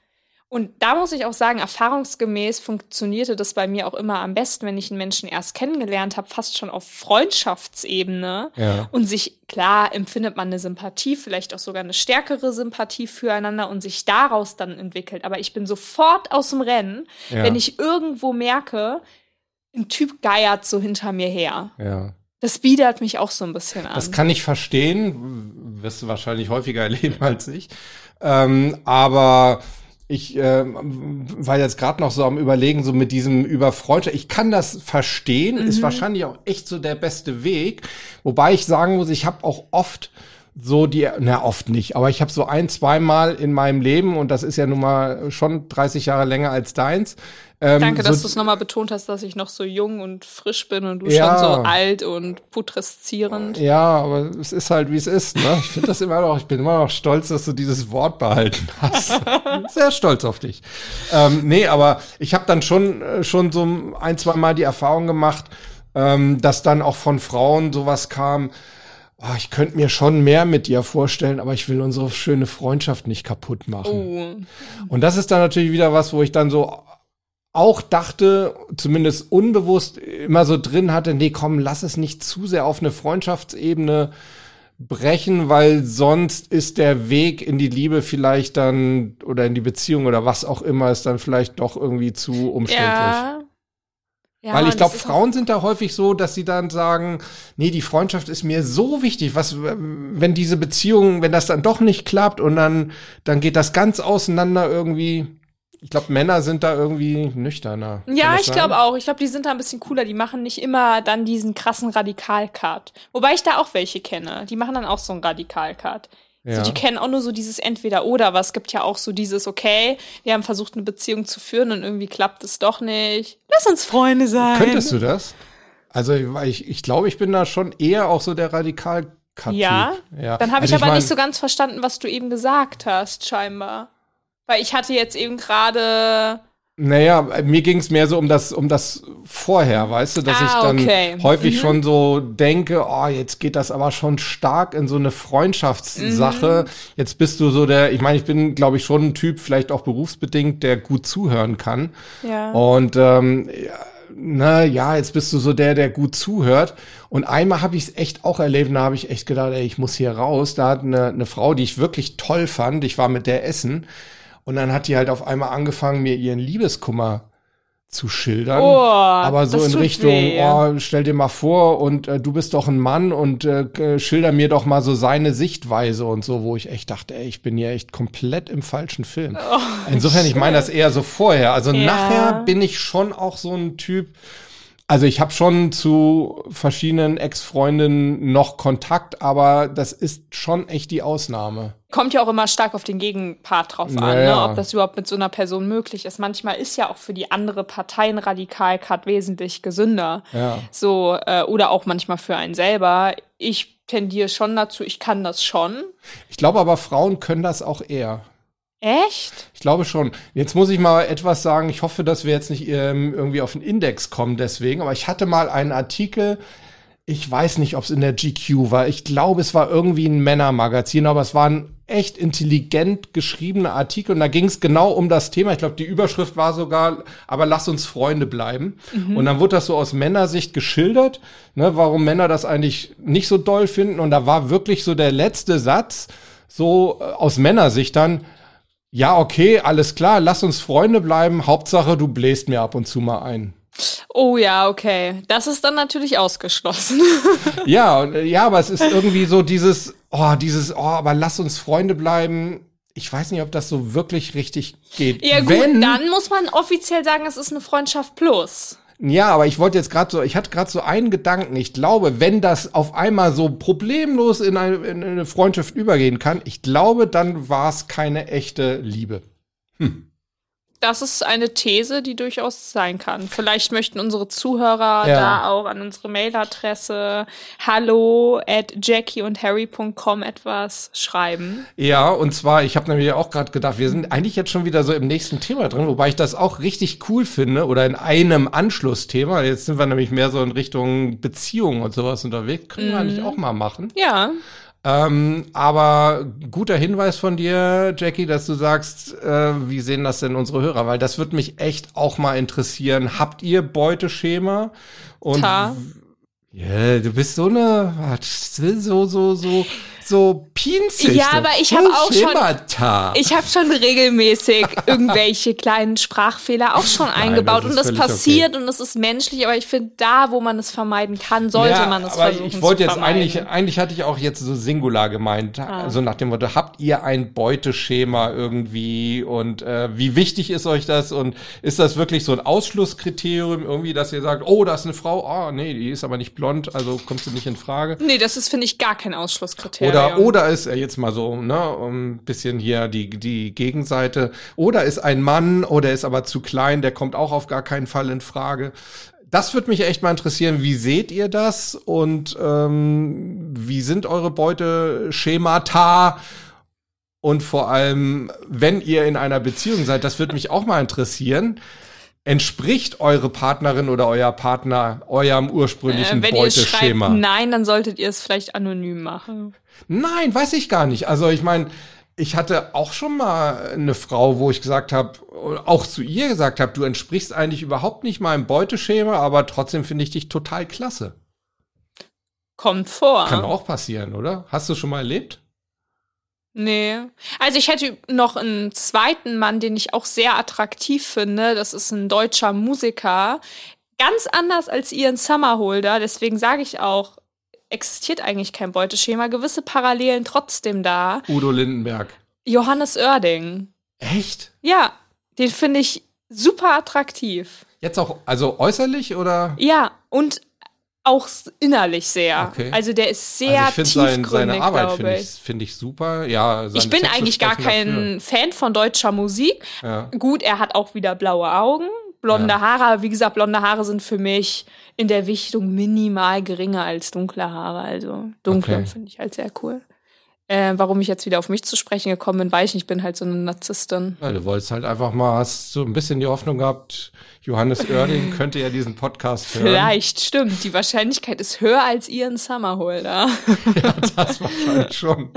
Und da muss ich auch sagen, erfahrungsgemäß funktionierte das bei mir auch immer am besten, wenn ich einen Menschen erst kennengelernt habe, fast schon auf Freundschaftsebene. Ja. Und sich, klar, empfindet man eine Sympathie, vielleicht auch sogar eine stärkere Sympathie füreinander und sich daraus dann entwickelt. Aber ich bin sofort aus dem Rennen, Ja. wenn ich irgendwo merke, ein Typ geiert so hinter mir her. Ja. Das biedert mich auch so ein bisschen an. Das kann ich verstehen, wirst du wahrscheinlich häufiger erleben als ich. Ähm, aber ich ähm, war jetzt gerade noch so am Überlegen, so mit diesem über Freundschaft. Ich kann das verstehen, ist wahrscheinlich auch echt so der beste Weg. Wobei ich sagen muss, ich habe auch oft so die, na oft nicht, aber ich habe so ein, zweimal in meinem Leben, und das ist ja nun mal schon 30 Jahre länger als deins. Ähm, Danke, so, dass du es nochmal betont hast, dass ich noch so jung und frisch bin und du Ja. schon so alt und putreszierend. Ja, aber es ist halt, wie es ist. Ne? Ich finde das immer noch, ich bin immer noch stolz, dass du dieses Wort behalten hast. Sehr stolz auf dich. Ähm, nee, aber ich habe dann schon, äh, schon so ein, zwei Mal die Erfahrung gemacht, ähm, dass dann auch von Frauen sowas kam, ah, ich könnte mir schon mehr mit dir vorstellen, aber ich will unsere schöne Freundschaft nicht kaputt machen. Oh. Und das ist dann natürlich wieder was, wo ich dann so auch dachte, zumindest unbewusst immer so drin hatte, nee, komm, lass es nicht zu sehr auf eine Freundschaftsebene brechen, weil sonst ist der Weg in die Liebe vielleicht dann oder in die Beziehung oder was auch immer ist dann vielleicht doch irgendwie zu umständlich. Ja. Ja. Weil ich glaube, Frauen sind da häufig so, dass sie dann sagen, nee, die Freundschaft ist mir so wichtig, was, wenn diese Beziehung, wenn das dann doch nicht klappt und dann, dann geht das ganz auseinander irgendwie. Ich glaube, Männer sind da irgendwie nüchterner. Ja, ich glaube auch. Ich glaube, die sind da ein bisschen cooler. Die machen nicht immer dann diesen krassen Radikalcut. Wobei ich da auch welche kenne. Die machen dann auch so einen Radikalcut. Ja. So, die kennen auch nur so dieses Entweder-Oder, aber es gibt ja auch so dieses, okay, wir haben versucht, eine Beziehung zu führen und irgendwie klappt es doch nicht. Lass uns Freunde sein. Könntest du das? Also ich, ich glaube, ich bin da schon eher auch so der radikal Ja? ja. Dann habe ich Also aber mein- nicht so ganz verstanden, was du eben gesagt hast, scheinbar. Weil ich hatte jetzt eben gerade. Naja, mir ging es mehr so um das, um das vorher, weißt du, dass Ah, ich dann okay. häufig Mhm. schon so denke, oh, jetzt geht das aber schon stark in so eine Freundschaftssache. Mhm. Jetzt bist du so der, ich meine, ich bin, glaube ich, schon ein Typ, vielleicht auch berufsbedingt, der gut zuhören kann. Ja. Und ähm, na ja, jetzt bist du so der, der gut zuhört. Und einmal habe ich es echt auch erlebt, da habe ich echt gedacht, ey, ich muss hier raus. Da hat eine, eine Frau, die ich wirklich toll fand, ich war mit der essen. Und dann hat die halt auf einmal angefangen, mir ihren Liebeskummer zu schildern. Oh, aber so in Richtung, weh. oh, stell dir mal vor und äh, du bist doch ein Mann und äh, schilder mir doch mal so seine Sichtweise und so, wo ich echt dachte, ey, ich bin hier echt komplett im falschen Film. Insofern, ich meine das eher so vorher. Also Oh, Ja. nachher bin ich schon auch so ein Typ, also ich habe schon zu verschiedenen Ex-Freundinnen noch Kontakt, aber das ist schon echt die Ausnahme. Kommt ja auch immer stark auf den Gegenpart drauf an, Naja. ne? ob das überhaupt mit so einer Person möglich ist. Manchmal ist ja auch für die andere Partei ein Radikalcut wesentlich gesünder. Ja. So, äh, oder auch manchmal für einen selber. Ich tendiere schon dazu, ich kann das schon. Ich glaube aber, Frauen können das auch eher. Echt? Ich glaube schon. Jetzt muss ich mal etwas sagen. Ich hoffe, dass wir jetzt nicht ähm, irgendwie auf den Index kommen deswegen. Aber ich hatte mal einen Artikel. Ich weiß nicht, ob es in der GQ war. Ich glaube, es war irgendwie ein Männermagazin, aber es war ein echt intelligent geschriebener Artikel und da ging es genau um das Thema. Ich glaube, die Überschrift war sogar, aber lass uns Freunde bleiben. Und dann wurde das so aus Männersicht geschildert, ne, warum Männer das eigentlich nicht so doll finden. Und da war wirklich so der letzte Satz, so äh, aus Männersicht dann, ja, okay, alles klar, lass uns Freunde bleiben. Hauptsache, du bläst mir ab und zu mal ein. Oh ja, okay. Das ist dann natürlich ausgeschlossen. Ja, äh, ja, aber es ist irgendwie so dieses, oh, dieses, oh, aber lass uns Freunde bleiben. Ich weiß nicht, ob das so wirklich richtig geht. ja gut, Wenn, dann muss man offiziell sagen, es ist eine Freundschaft plus. Ja, aber ich wollte jetzt gerade so, ich hatte gerade so einen Gedanken. Ich glaube, wenn das auf einmal so problemlos in eine, in eine Freundschaft übergehen kann, ich glaube, dann war es keine echte Liebe. Das ist eine These, die durchaus sein kann. Vielleicht möchten unsere Zuhörer Ja. da auch an unsere Mailadresse hallo at jackieundharry.com etwas schreiben. Ja, und zwar, ich habe nämlich auch gerade gedacht, wir sind eigentlich jetzt schon wieder so im nächsten Thema drin, wobei ich das auch richtig cool finde oder in einem Anschlussthema. Jetzt sind wir nämlich mehr so in Richtung Beziehungen und sowas unterwegs. Können wir eigentlich auch mal machen. Ja, Ähm, aber guter Hinweis von dir, Jackie, dass du sagst, äh, wie sehen das denn unsere Hörer? Weil das würde mich echt auch mal interessieren. Habt ihr Beuteschema? Und ja, du bist so eine so so so so pinzig. Ja, aber ich habe auch schon- Schemata. Ich habe schon regelmäßig irgendwelche kleinen Sprachfehler auch schon eingebaut das ist und das passiert und das ist menschlich, aber ich finde, da, wo man es vermeiden kann, sollte ja, man es aber versuchen ich wollte jetzt vermeiden. eigentlich, eigentlich hatte ich auch jetzt so Singular gemeint, Ah. also nach dem Motto, habt ihr ein Beuteschema irgendwie und äh, wie wichtig ist euch das und ist das wirklich so ein Ausschlusskriterium irgendwie, dass ihr sagt, oh, da ist eine Frau, oh, nee, die ist aber nicht blond, also kommt sie nicht in Frage? Nee, das ist, finde ich, gar kein Ausschlusskriterium. Oder, oder ist er jetzt mal so, ne, ein bisschen hier die, die Gegenseite, oder ist ein Mann oder ist aber zu klein, der kommt auch auf gar keinen Fall in Frage. Das würde mich echt mal interessieren. Wie seht ihr das und ähm, wie sind eure Beuteschemata? Und vor allem, wenn ihr in einer Beziehung seid, das würde mich auch mal interessieren. Entspricht eure Partnerin oder euer Partner eurem ursprünglichen äh, wenn ihr schreibt Beuteschema? nein, dann solltet ihr es vielleicht anonym machen. Nein, weiß ich gar nicht. Also ich meine, ich hatte auch schon mal eine Frau, wo ich gesagt habe, auch zu ihr gesagt habe, du entsprichst eigentlich überhaupt nicht meinem Beuteschema, aber trotzdem finde ich dich total klasse. Kommt vor. Kann auch passieren, oder? Hast du schon mal erlebt? Nee. Also ich hätte noch einen zweiten Mann, den ich auch sehr attraktiv finde. Das ist ein deutscher Musiker. Ganz anders als Ian Summerholder. Deswegen sage ich auch, existiert eigentlich kein Beuteschema. Gewisse Parallelen trotzdem da. Udo Lindenberg. Johannes Oerding. Echt? Ja, den finde ich super attraktiv. Jetzt auch, also äußerlich oder? Ja, und auch innerlich sehr. Okay. Also der ist sehr also ich finde sein, tiefgründig, seine Arbeit finde ich. find ich super. Ja, Ich bin Texte eigentlich gar kein Fan von deutscher Musik. dafür. Ja. Gut, er hat auch wieder blaue Augen, blonde Ja. Haare. Wie gesagt, blonde Haare sind für mich in der Wichtung minimal geringer als dunkle Haare. Also dunkle Okay. finde ich halt sehr cool. Äh, warum ich jetzt wieder auf mich zu sprechen gekommen bin, weiß ich nicht. Ich bin halt so eine Narzisstin. Ja, du wolltest halt einfach mal, hast so ein bisschen die Hoffnung gehabt, Johannes Oerding könnte ja diesen Podcast hören. Vielleicht, stimmt. Die Wahrscheinlichkeit ist höher als Ian Summerholder. Das wahrscheinlich schon.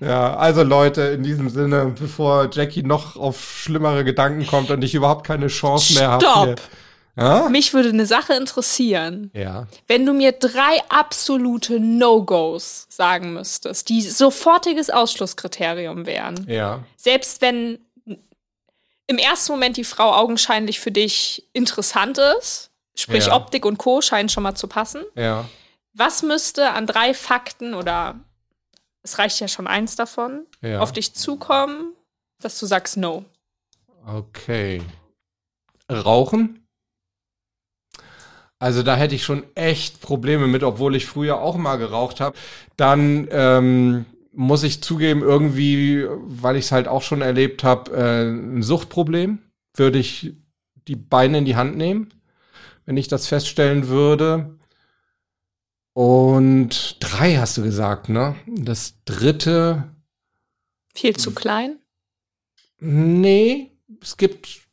Ja, also Leute, in diesem Sinne, bevor Jackie noch auf schlimmere Gedanken kommt und ich überhaupt keine Chance mehr habe. Ja? Mich würde eine Sache interessieren. Ja. Wenn du mir drei absolute No-Gos sagen müsstest, die sofortiges Ausschlusskriterium wären, Ja. selbst wenn im ersten Moment die Frau augenscheinlich für dich interessant ist, sprich Ja. Optik und Co. scheinen schon mal zu passen, Ja. was müsste an drei Fakten oder es reicht ja schon eins davon, Ja. auf dich zukommen, dass du sagst No? Okay. Rauchen? Also da hätte ich schon echt Probleme mit, obwohl ich früher auch mal geraucht habe. Dann ähm, muss ich zugeben, irgendwie, weil ich es halt auch schon erlebt habe, äh, ein Suchtproblem. Würde ich die Beine in die Hand nehmen, wenn ich das feststellen würde. Und drei hast du gesagt, ne? Das dritte, Viel zu klein? Nee, es gibt,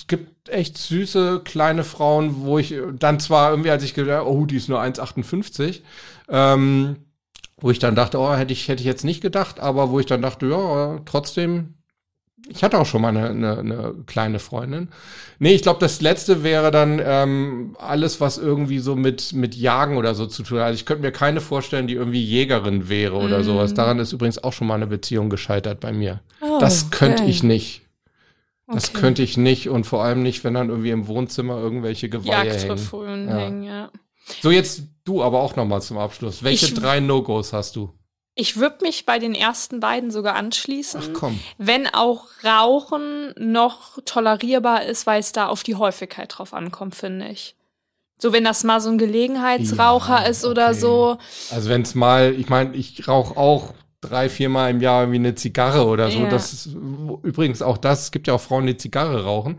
es gibt echt süße kleine Frauen, wo ich dann zwar irgendwie, als ich gedacht oh, die ist nur 1,58, ähm, wo ich dann dachte, oh, hätte ich, hätte ich jetzt nicht gedacht, aber wo ich dann dachte, ja, trotzdem, ich hatte auch schon mal eine, eine, eine kleine Freundin. Nee, ich glaube, das letzte wäre dann ähm, alles, was irgendwie so mit, mit Jagen oder so zu tun hat. Also ich könnte mir keine vorstellen, die irgendwie Jägerin wäre oder Mm. sowas. Daran ist übrigens auch schon mal eine Beziehung gescheitert bei mir. Oh, Das könnte okay. ich nicht. Das Okay. könnte ich nicht und vor allem nicht, wenn dann irgendwie im Wohnzimmer irgendwelche Geweihe hängen. Ja. hängen, ja. So, jetzt du aber auch nochmal zum Abschluss. Welche Ich- drei No-Gos hast du? Ich würde mich bei den ersten beiden sogar anschließen. Ach komm. Wenn auch Rauchen noch tolerierbar ist, weil es da auf die Häufigkeit drauf ankommt, finde ich. So, wenn das mal so ein Gelegenheitsraucher Ja, ist oder okay. so. Also wenn es mal, ich meine, ich rauche auch drei, viermal im Jahr wie eine Zigarre oder so. Ja. Das ist, übrigens auch das, es gibt ja auch Frauen, die Zigarre rauchen.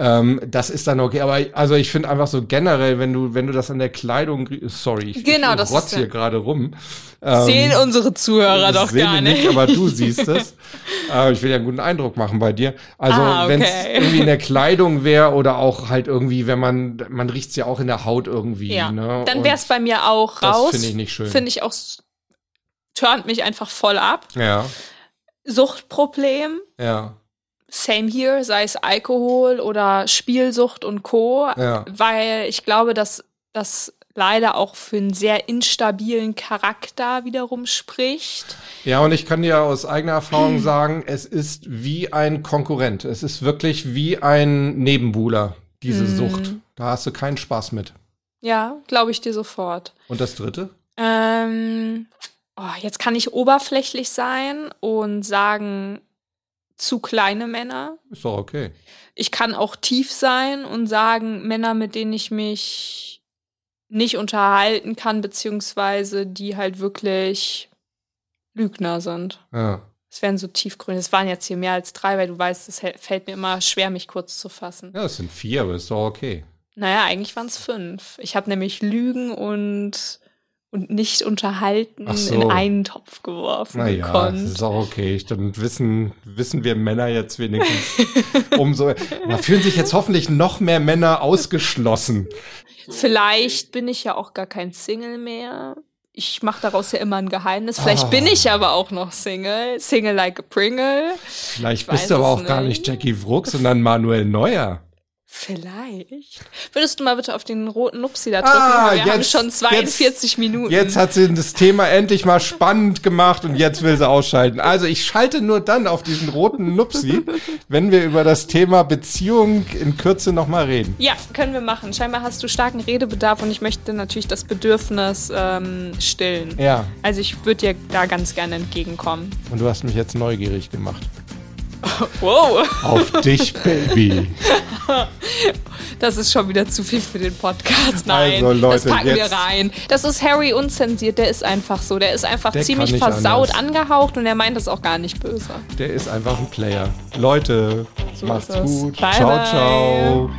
Ähm, das ist dann okay. Aber also ich finde einfach so generell, wenn du, wenn du das an der Kleidung, sorry, ich, Genau, ich das rotz ist hier gerade rum. Ähm, Sehen unsere Zuhörer doch gar wir nicht. aber du siehst es. äh, ich will ja einen guten Eindruck machen bei dir. Also Ah, okay. wenn es irgendwie in der Kleidung wäre oder auch halt irgendwie, wenn man, man riecht's ja auch in der Haut irgendwie. ja, Ne? dann wäre es bei mir auch das raus. finde ich nicht schön. Finde ich auch turnt mich einfach voll ab. Ja, Suchtproblem, ja, same here, sei es Alkohol oder Spielsucht und Co. Ja. Weil ich glaube, dass das leider auch für einen sehr instabilen Charakter wiederum spricht. Ja, und ich kann dir aus eigener Erfahrung sagen, es ist wie ein Konkurrent. Es ist wirklich wie ein Nebenbuhler, diese Mhm. Sucht. Da hast du keinen Spaß mit. Ja, glaube ich dir sofort. Und das dritte? Ähm, oh, jetzt kann ich oberflächlich sein und sagen, zu kleine Männer. Ist doch okay. Ich kann auch tief sein und sagen, Männer, mit denen ich mich nicht unterhalten kann, beziehungsweise die halt wirklich Lügner sind. Ja. Es wären so tiefgründe. Es waren jetzt hier mehr als drei, weil du weißt, es fällt mir immer schwer, mich kurz zu fassen. Ja, es sind vier, aber ist doch okay. Naja, eigentlich waren es fünf. Ich habe nämlich Lügen und, und nicht unterhalten so. in einen Topf geworfen. Naja, gekonnt. das ist auch okay. Dann wissen, wissen wir Männer jetzt wenigstens umso. Da fühlen sich jetzt hoffentlich noch mehr Männer ausgeschlossen. Vielleicht bin ich ja auch gar kein Single mehr. Ich mache daraus ja immer ein Geheimnis. Vielleicht Ah. bin ich aber auch noch Single. Single like a Pringle. Vielleicht Ich bist du aber auch gar nicht. nicht Jackie Fruck, sondern Manuel Neuer. Vielleicht. Würdest du mal bitte auf den roten Nupsi da drücken? Ah, Wir haben jetzt- schon 42 Minuten. Jetzt hat sie das Thema endlich mal spannend gemacht und jetzt will sie ausschalten. Also ich schalte nur dann auf diesen roten Nupsi, wenn wir über das Thema Beziehung in Kürze nochmal reden. Ja, können wir machen. Scheinbar hast du starken Redebedarf und ich möchte natürlich das Bedürfnis ähm, stillen. Ja, Also ich würde dir da ganz gerne entgegenkommen. und du hast mich jetzt neugierig gemacht. Wow, Auf dich, Baby. das ist schon wieder zu viel für den Podcast. Nein, Also, Leute, das packen wir rein. Das ist Harry unzensiert, der ist einfach so. Der ist einfach Der ziemlich versaut anders. angehaucht und er meint das auch gar nicht böse. Der ist einfach ein Player. Leute, So macht's gut. Bye, ciao, bye. ciao.